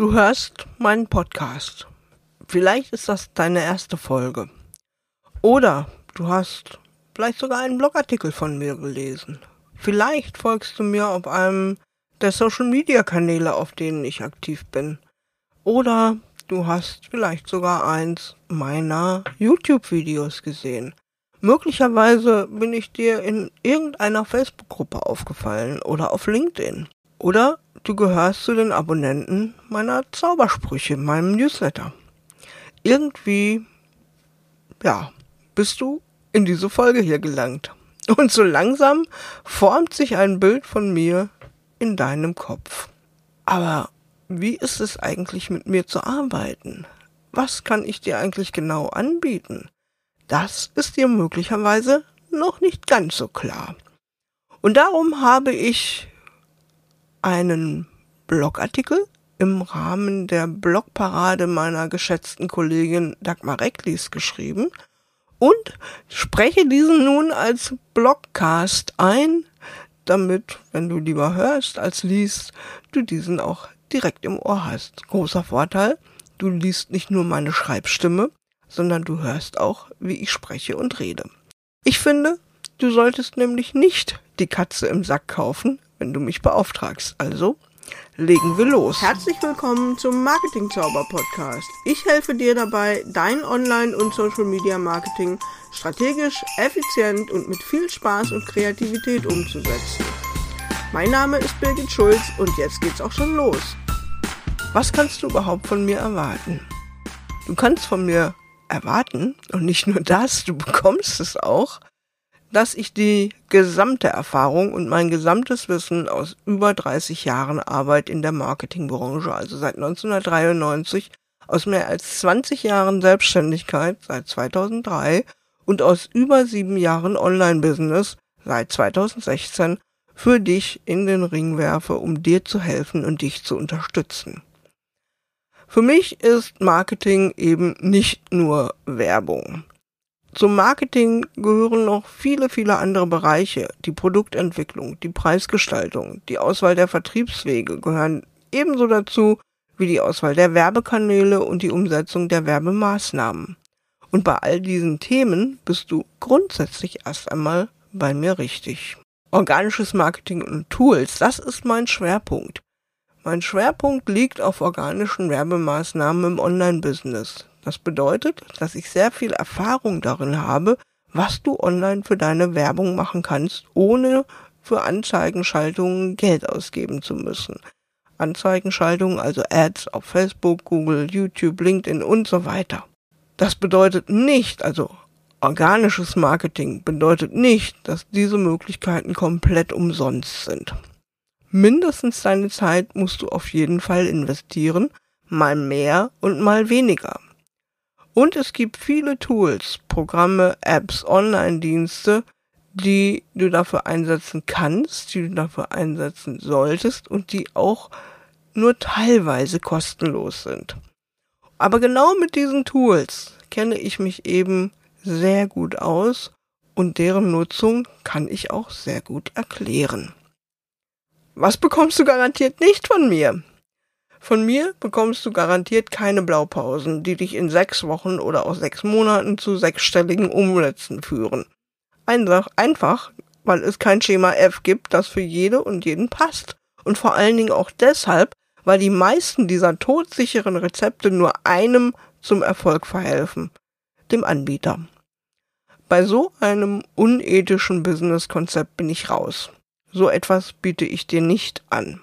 Du hörst meinen Podcast. Vielleicht ist das deine erste Folge. Oder du hast vielleicht sogar einen Blogartikel von mir gelesen. Vielleicht folgst du mir auf einem der Social Media Kanäle, auf denen ich aktiv bin. Oder du hast vielleicht sogar eins meiner YouTube-Videos gesehen. Möglicherweise bin ich dir in irgendeiner Facebook-Gruppe aufgefallen oder auf LinkedIn. Oder du gehörst zu den Abonnenten meiner Zaubersprüche, meinem Newsletter. Irgendwie, ja, bist du in diese Folge hier gelangt. Und so langsam formt sich ein Bild von mir in deinem Kopf. Aber wie ist es eigentlich mit mir zu arbeiten? Was kann ich dir eigentlich genau anbieten? Das ist dir möglicherweise noch nicht ganz so klar. Und darum habe ich einen Blogartikel im Rahmen der Blogparade meiner geschätzten Kollegin Dagmar Recklis geschrieben und spreche diesen nun als Blogcast ein, damit, wenn du lieber hörst als liest, du diesen auch direkt im Ohr hast. Großer Vorteil, du liest nicht nur meine Schreibstimme, sondern du hörst auch, wie ich spreche und rede. Ich finde, du solltest nämlich nicht die Katze im Sack kaufen, wenn du mich beauftragst. Also legen wir los. Herzlich willkommen zum Marketing Zauber Podcast. Ich helfe dir dabei, dein Online- und Social Media Marketing strategisch, effizient und mit viel Spaß und Kreativität umzusetzen. Mein Name ist Birgit Schulz und jetzt geht's auch schon los. Was kannst du überhaupt von mir erwarten? Du kannst von mir erwarten, und nicht nur das, du bekommst es auch, dass ich die gesamte Erfahrung und mein gesamtes Wissen aus über 30 Jahren Arbeit in der Marketingbranche, also seit 1993, aus mehr als 20 Jahren Selbstständigkeit seit 2003 und aus über sieben Jahren Online-Business seit 2016 für dich in den Ring werfe, um dir zu helfen und dich zu unterstützen. Für mich ist Marketing eben nicht nur Werbung. Zum Marketing gehören noch viele, viele andere Bereiche. Die Produktentwicklung, die Preisgestaltung, die Auswahl der Vertriebswege gehören ebenso dazu wie die Auswahl der Werbekanäle und die Umsetzung der Werbemaßnahmen. Und bei all diesen Themen bist du grundsätzlich erst einmal bei mir richtig. Organisches Marketing und Tools, das ist mein Schwerpunkt. Mein Schwerpunkt liegt auf organischen Werbemaßnahmen im Online-Business. Das bedeutet, dass ich sehr viel Erfahrung darin habe, was du online für deine Werbung machen kannst, ohne für Anzeigenschaltungen Geld ausgeben zu müssen. Anzeigenschaltungen, also Ads auf Facebook, Google, YouTube, LinkedIn und so weiter. Das bedeutet nicht, also organisches Marketing bedeutet nicht, dass diese Möglichkeiten komplett umsonst sind. Mindestens deine Zeit musst du auf jeden Fall investieren, mal mehr und mal weniger. Und es gibt viele Tools, Programme, Apps, Online-Dienste, die du dafür einsetzen kannst, die du dafür einsetzen solltest und die auch nur teilweise kostenlos sind. Aber genau mit diesen Tools kenne ich mich eben sehr gut aus und deren Nutzung kann ich auch sehr gut erklären. Was bekommst du garantiert nicht von mir? Von mir bekommst du garantiert keine Blaupausen, die dich in sechs Wochen oder auch sechs Monaten zu sechsstelligen Umsätzen führen. Einfach, einfach, weil es kein Schema F gibt, das für jede und jeden passt. Und vor allen Dingen auch deshalb, weil die meisten dieser todsicheren Rezepte nur einem zum Erfolg verhelfen, dem Anbieter. Bei so einem unethischen Businesskonzept bin ich raus. So etwas biete ich dir nicht an.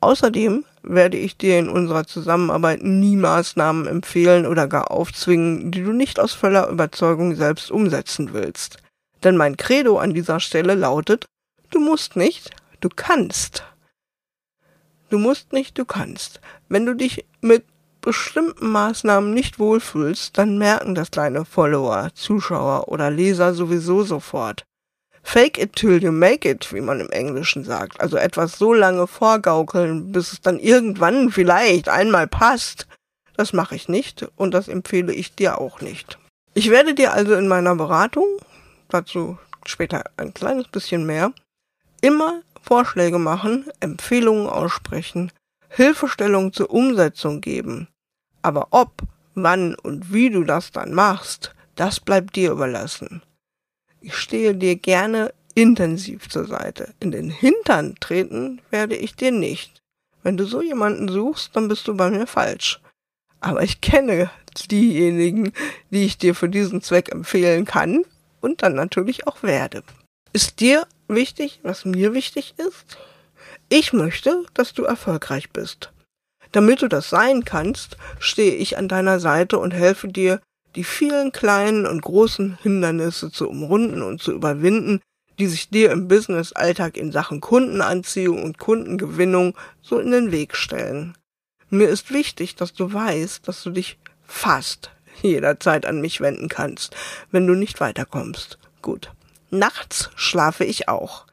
Außerdem werde ich dir in unserer Zusammenarbeit nie Maßnahmen empfehlen oder gar aufzwingen, die du nicht aus voller Überzeugung selbst umsetzen willst. Denn mein Credo an dieser Stelle lautet, du musst nicht, du kannst. Du musst nicht, du kannst. Wenn du dich mit bestimmten Maßnahmen nicht wohlfühlst, dann merken das kleine Follower, Zuschauer oder Leser sowieso sofort. Fake it till you make it, wie man im Englischen sagt. Also etwas so lange vorgaukeln, bis es dann irgendwann vielleicht einmal passt. Das mache ich nicht und das empfehle ich dir auch nicht. Ich werde dir also in meiner Beratung, dazu später ein kleines bisschen mehr, immer Vorschläge machen, Empfehlungen aussprechen, Hilfestellung zur Umsetzung geben. Aber ob, wann und wie du das dann machst, das bleibt dir überlassen. Ich stehe dir gerne intensiv zur Seite. In den Hintern treten werde ich dir nicht. Wenn du so jemanden suchst, dann bist du bei mir falsch. Aber ich kenne diejenigen, die ich dir für diesen Zweck empfehlen kann und dann natürlich auch werde. Ist dir wichtig, was mir wichtig ist? Ich möchte, dass du erfolgreich bist. Damit du das sein kannst, stehe ich an deiner Seite und helfe dir, die vielen kleinen und großen Hindernisse zu umrunden und zu überwinden, die sich dir im Business-Alltag in Sachen Kundenanziehung und Kundengewinnung so in den Weg stellen. Mir ist wichtig, dass du weißt, dass du dich fast jederzeit an mich wenden kannst, wenn du nicht weiterkommst. Gut. Nachts schlafe ich auch.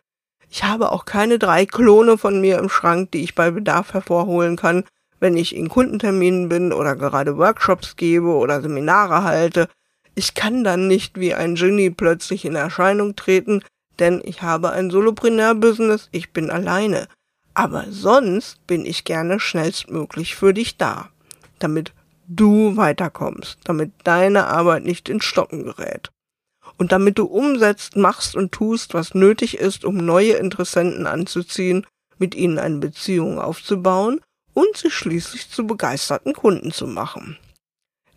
Ich habe auch keine drei Klone von mir im Schrank, die ich bei Bedarf hervorholen kann, wenn ich in Kundenterminen bin oder gerade Workshops gebe oder Seminare halte. Ich kann dann nicht wie ein Genie plötzlich in Erscheinung treten, denn ich habe ein Solopreneur-Business, ich bin alleine. Aber sonst bin ich gerne schnellstmöglich für dich da, damit du weiterkommst, damit deine Arbeit nicht in Stocken gerät. Und damit du umsetzt, machst und tust, was nötig ist, um neue Interessenten anzuziehen, mit ihnen eine Beziehung aufzubauen und sie schließlich zu begeisterten Kunden zu machen.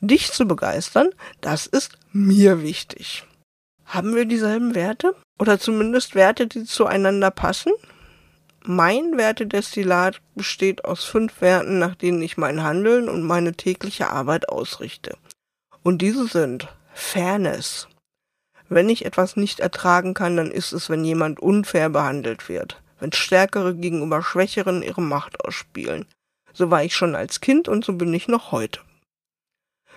Dich zu begeistern, das ist mir wichtig. Haben wir dieselben Werte? Oder zumindest Werte, die zueinander passen? Mein Wertedestillat besteht aus fünf Werten, nach denen ich mein Handeln und meine tägliche Arbeit ausrichte. Und diese sind Fairness. Wenn ich etwas nicht ertragen kann, dann ist es, wenn jemand unfair behandelt wird, wenn Stärkere gegenüber Schwächeren ihre Macht ausspielen. So war ich schon als Kind und so bin ich noch heute.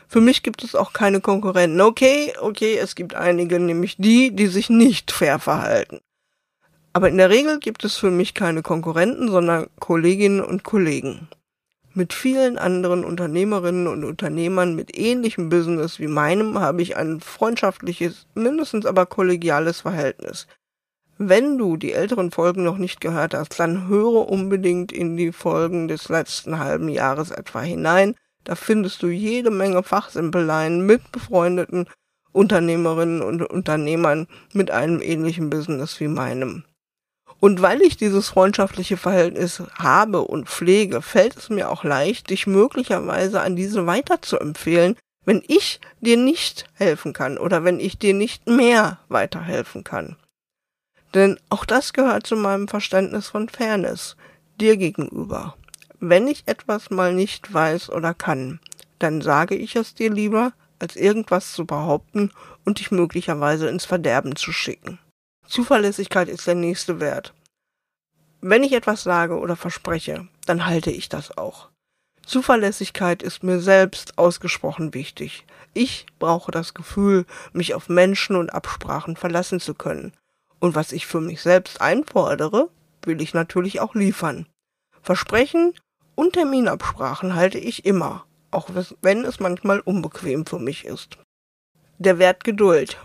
Für mich gibt es auch keine Konkurrenten. Okay, okay, es gibt einige, nämlich die, die sich nicht fair verhalten. Aber in der Regel gibt es für mich keine Konkurrenten, sondern Kolleginnen und Kollegen. Mit vielen anderen Unternehmerinnen und Unternehmern mit ähnlichem Business wie meinem habe ich ein freundschaftliches, mindestens aber kollegiales Verhältnis. Wenn du die älteren Folgen noch nicht gehört hast, dann höre unbedingt in die Folgen des letzten halben Jahres etwa hinein. Da findest du jede Menge Fachsimpeleien mit befreundeten Unternehmerinnen und Unternehmern mit einem ähnlichen Business wie meinem. Und weil ich dieses freundschaftliche Verhältnis habe und pflege, fällt es mir auch leicht, dich möglicherweise an diese weiter zu empfehlen, wenn ich dir nicht helfen kann oder wenn ich dir nicht mehr weiterhelfen kann. Denn auch das gehört zu meinem Verständnis von Fairness dir gegenüber. Wenn ich etwas mal nicht weiß oder kann, dann sage ich es dir lieber, als irgendwas zu behaupten und dich möglicherweise ins Verderben zu schicken. Zuverlässigkeit ist der nächste Wert. Wenn ich etwas sage oder verspreche, dann halte ich das auch. Zuverlässigkeit ist mir selbst ausgesprochen wichtig. Ich brauche das Gefühl, mich auf Menschen und Absprachen verlassen zu können. Und was ich für mich selbst einfordere, will ich natürlich auch liefern. Versprechen und Terminabsprachen halte ich immer, auch wenn es manchmal unbequem für mich ist. Der Wert Geduld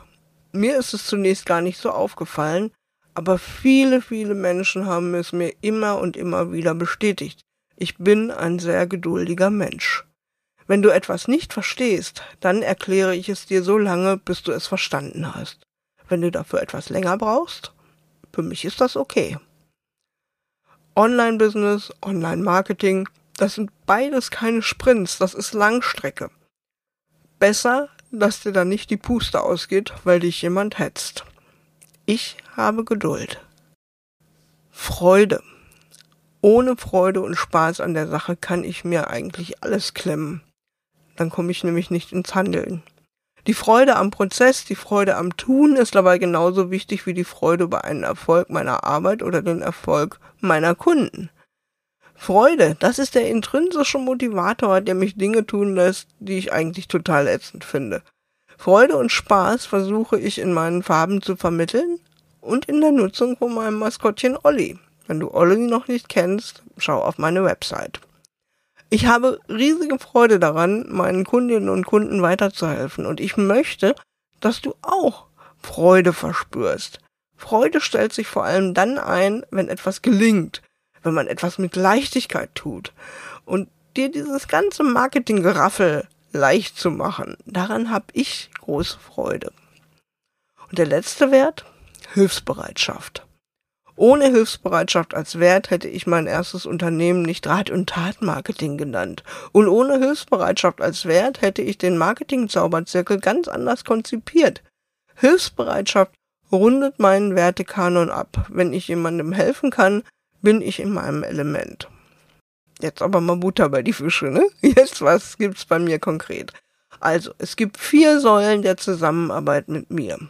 mir ist es zunächst gar nicht so aufgefallen, aber viele, viele Menschen haben es mir immer und immer wieder bestätigt. Ich bin ein sehr geduldiger Mensch. Wenn du etwas nicht verstehst, dann erkläre ich es dir so lange, bis du es verstanden hast. Wenn du dafür etwas länger brauchst, für mich ist das okay. Online-Business, Online-Marketing, das sind beides keine Sprints, das ist Langstrecke. Besser dass dir dann nicht die Puste ausgeht, weil dich jemand hetzt. Ich habe Geduld. Freude. Ohne Freude und Spaß an der Sache kann ich mir eigentlich alles klemmen. Dann komme ich nämlich nicht ins Handeln. Die Freude am Prozess, die Freude am Tun ist dabei genauso wichtig wie die Freude über einen Erfolg meiner Arbeit oder den Erfolg meiner Kunden. Freude, das ist der intrinsische Motivator, der mich Dinge tun lässt, die ich eigentlich total ätzend finde. Freude und Spaß versuche ich in meinen Farben zu vermitteln und in der Nutzung von meinem Maskottchen Olli. Wenn du Olli noch nicht kennst, schau auf meine Website. Ich habe riesige Freude daran, meinen Kundinnen und Kunden weiterzuhelfen und ich möchte, dass du auch Freude verspürst. Freude stellt sich vor allem dann ein, wenn etwas gelingt, wenn man etwas mit Leichtigkeit tut und dir dieses ganze Marketinggeraffel leicht zu machen. Daran habe ich große Freude. Und der letzte Wert? Hilfsbereitschaft. Ohne Hilfsbereitschaft als Wert hätte ich mein erstes Unternehmen nicht Rat- und Tat-Marketing genannt. Und ohne Hilfsbereitschaft als Wert hätte ich den Marketing-Zauberzirkel ganz anders konzipiert. Hilfsbereitschaft rundet meinen Wertekanon ab. Wenn ich jemandem helfen kann, bin ich in meinem Element. Jetzt aber mal Butter bei die Fische, ne? Jetzt was gibt's bei mir konkret? Also, es gibt vier Säulen der Zusammenarbeit mit mir.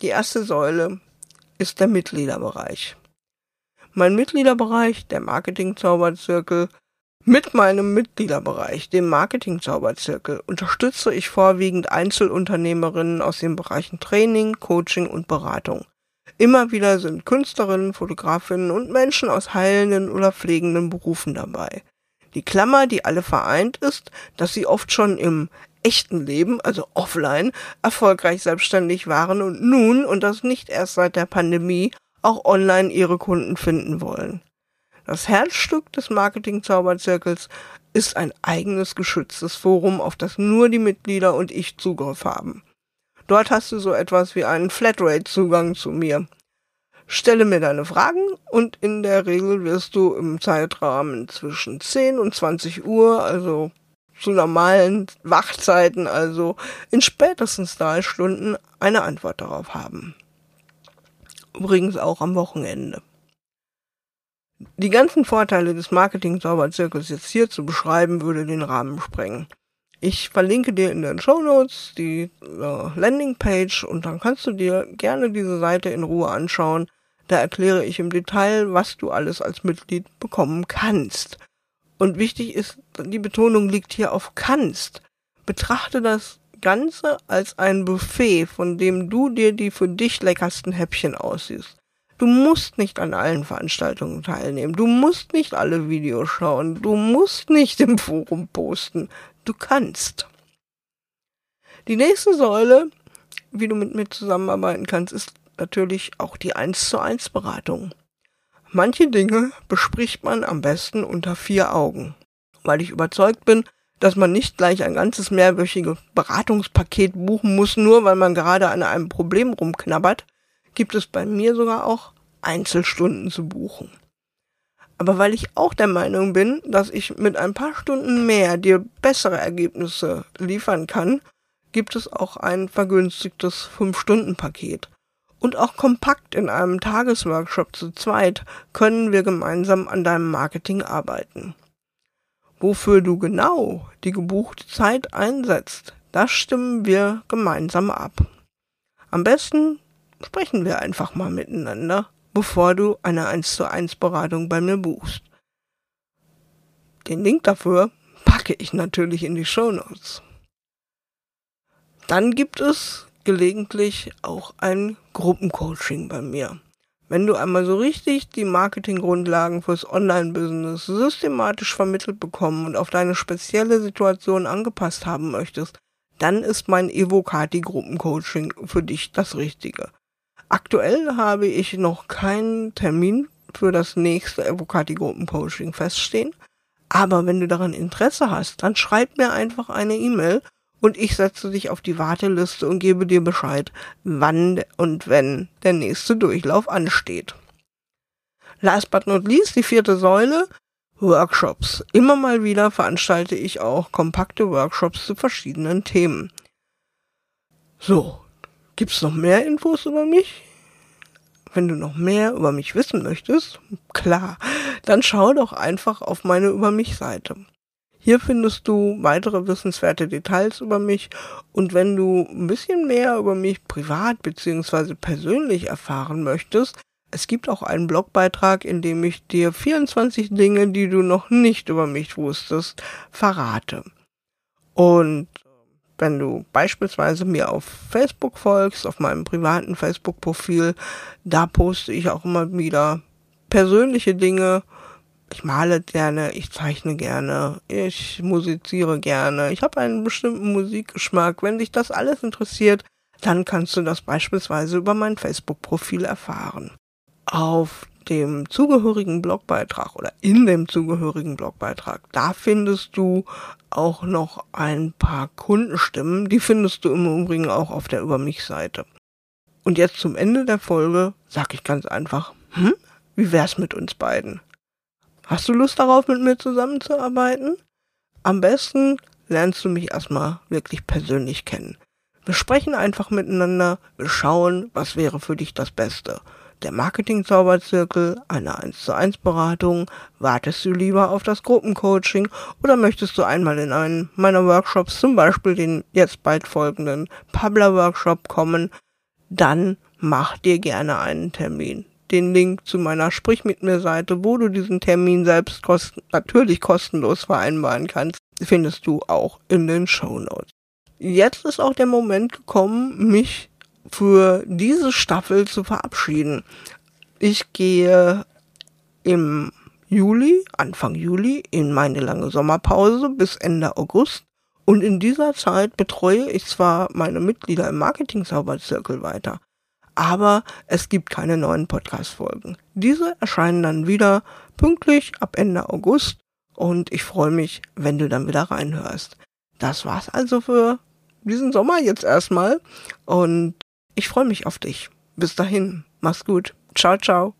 Die erste Säule ist der Mitgliederbereich. Mein Mitgliederbereich, der Marketing-Zauberzirkel, mit meinem Mitgliederbereich, dem Marketing-Zauberzirkel, unterstütze ich vorwiegend Einzelunternehmerinnen aus den Bereichen Training, Coaching und Beratung. Immer wieder sind Künstlerinnen, Fotografinnen und Menschen aus heilenden oder pflegenden Berufen dabei. Die Klammer, die alle vereint, ist, dass sie oft schon im echten Leben, also offline, erfolgreich selbstständig waren und nun, und das nicht erst seit der Pandemie, auch online ihre Kunden finden wollen. Das Herzstück des Marketing-Zauberzirkels ist ein eigenes geschütztes Forum, auf das nur die Mitglieder und ich Zugriff haben. Dort hast du so etwas wie einen Flatrate-Zugang zu mir. Stelle mir deine Fragen und in der Regel wirst du im Zeitrahmen zwischen 10 und 20 Uhr, also zu normalen Wachzeiten, also in spätestens drei Stunden, eine Antwort darauf haben. Übrigens auch am Wochenende. Die ganzen Vorteile des Marketing-Zauberzirkels jetzt hier zu beschreiben, würde den Rahmen sprengen. Ich verlinke dir in den Show Notes die äh, Landingpage und dann kannst du dir gerne diese Seite in Ruhe anschauen. Da erkläre ich im Detail, was du alles als Mitglied bekommen kannst. Und wichtig ist, die Betonung liegt hier auf kannst. Betrachte das Ganze als ein Buffet, von dem du dir die für dich leckersten Häppchen aussiehst. Du musst nicht an allen Veranstaltungen teilnehmen. Du musst nicht alle Videos schauen. Du musst nicht im Forum posten. Du kannst. Die nächste Säule, wie du mit mir zusammenarbeiten kannst, ist natürlich auch die 1 zu 1 Beratung. Manche Dinge bespricht man am besten unter vier Augen, weil ich überzeugt bin, dass man nicht gleich ein ganzes mehrwöchiges Beratungspaket buchen muss, nur weil man gerade an einem Problem rumknabbert, gibt es bei mir sogar auch Einzelstunden zu buchen. Aber weil ich auch der Meinung bin, dass ich mit ein paar Stunden mehr dir bessere Ergebnisse liefern kann, gibt es auch ein vergünstigtes 5-Stunden-Paket und auch kompakt in einem Tagesworkshop zu zweit können wir gemeinsam an deinem Marketing arbeiten. Wofür du genau die gebuchte Zeit einsetzt, das stimmen wir gemeinsam ab. Am besten sprechen wir einfach mal miteinander, bevor du eine 1 zu 1 Beratung bei mir buchst. Den Link dafür packe ich natürlich in die Show Notes. Dann gibt es gelegentlich auch ein Gruppencoaching bei mir. Wenn du einmal so richtig die Marketinggrundlagen fürs Online-Business systematisch vermittelt bekommen und auf deine spezielle Situation angepasst haben möchtest, dann ist mein Evocati Gruppencoaching für dich das Richtige. Aktuell habe ich noch keinen Termin für das nächste Evocati Gruppencoaching feststehen, aber wenn du daran Interesse hast, dann schreib mir einfach eine E-Mail und ich setze dich auf die Warteliste und gebe dir Bescheid, wann und wenn der nächste Durchlauf ansteht. Last but not least, die vierte Säule, Workshops. Immer mal wieder veranstalte ich auch kompakte Workshops zu verschiedenen Themen. So, gibt's noch mehr Infos über mich? Wenn du noch mehr über mich wissen möchtest, klar, dann schau doch einfach auf meine Über mich Seite. Hier findest du weitere wissenswerte Details über mich und wenn du ein bisschen mehr über mich privat bzw. persönlich erfahren möchtest, es gibt auch einen Blogbeitrag, in dem ich dir 24 Dinge, die du noch nicht über mich wusstest, verrate. Und wenn du beispielsweise mir auf Facebook folgst, auf meinem privaten Facebook-Profil, da poste ich auch immer wieder persönliche Dinge, ich male gerne, ich zeichne gerne, ich musiziere gerne, ich habe einen bestimmten Musikgeschmack. Wenn dich das alles interessiert, dann kannst du das beispielsweise über mein Facebook-Profil erfahren. Auf dem zugehörigen Blogbeitrag oder in dem zugehörigen Blogbeitrag, da findest du auch noch ein paar Kundenstimmen. Die findest du im Übrigen auch auf der Über mich Seite. Und jetzt zum Ende der Folge sag ich ganz einfach, hm, wie wär's mit uns beiden? Hast du Lust darauf, mit mir zusammenzuarbeiten? Am besten lernst du mich erstmal wirklich persönlich kennen. Wir sprechen einfach miteinander, wir schauen, was wäre für dich das Beste der Marketing-Zauberzirkel, eine 1 zu 1 Beratung, wartest du lieber auf das Gruppencoaching oder möchtest du einmal in einen meiner Workshops, zum Beispiel den jetzt bald folgenden Publer-Workshop kommen, dann mach dir gerne einen Termin. Den Link zu meiner Sprich mit mir Seite, wo du diesen Termin selbst kosten, natürlich kostenlos vereinbaren kannst, findest du auch in den Show Notes. Jetzt ist auch der Moment gekommen, mich für diese Staffel zu verabschieden. Ich gehe im Juli, Anfang Juli, in meine lange Sommerpause bis Ende August. Und in dieser Zeit betreue ich zwar meine Mitglieder im Marketing-Zauberzirkel weiter, aber es gibt keine neuen Podcast-Folgen. Diese erscheinen dann wieder pünktlich ab Ende August und ich freue mich, wenn du dann wieder reinhörst. Das war's also für diesen Sommer jetzt erstmal und ich freue mich auf dich. Bis dahin, mach's gut. Ciao, ciao.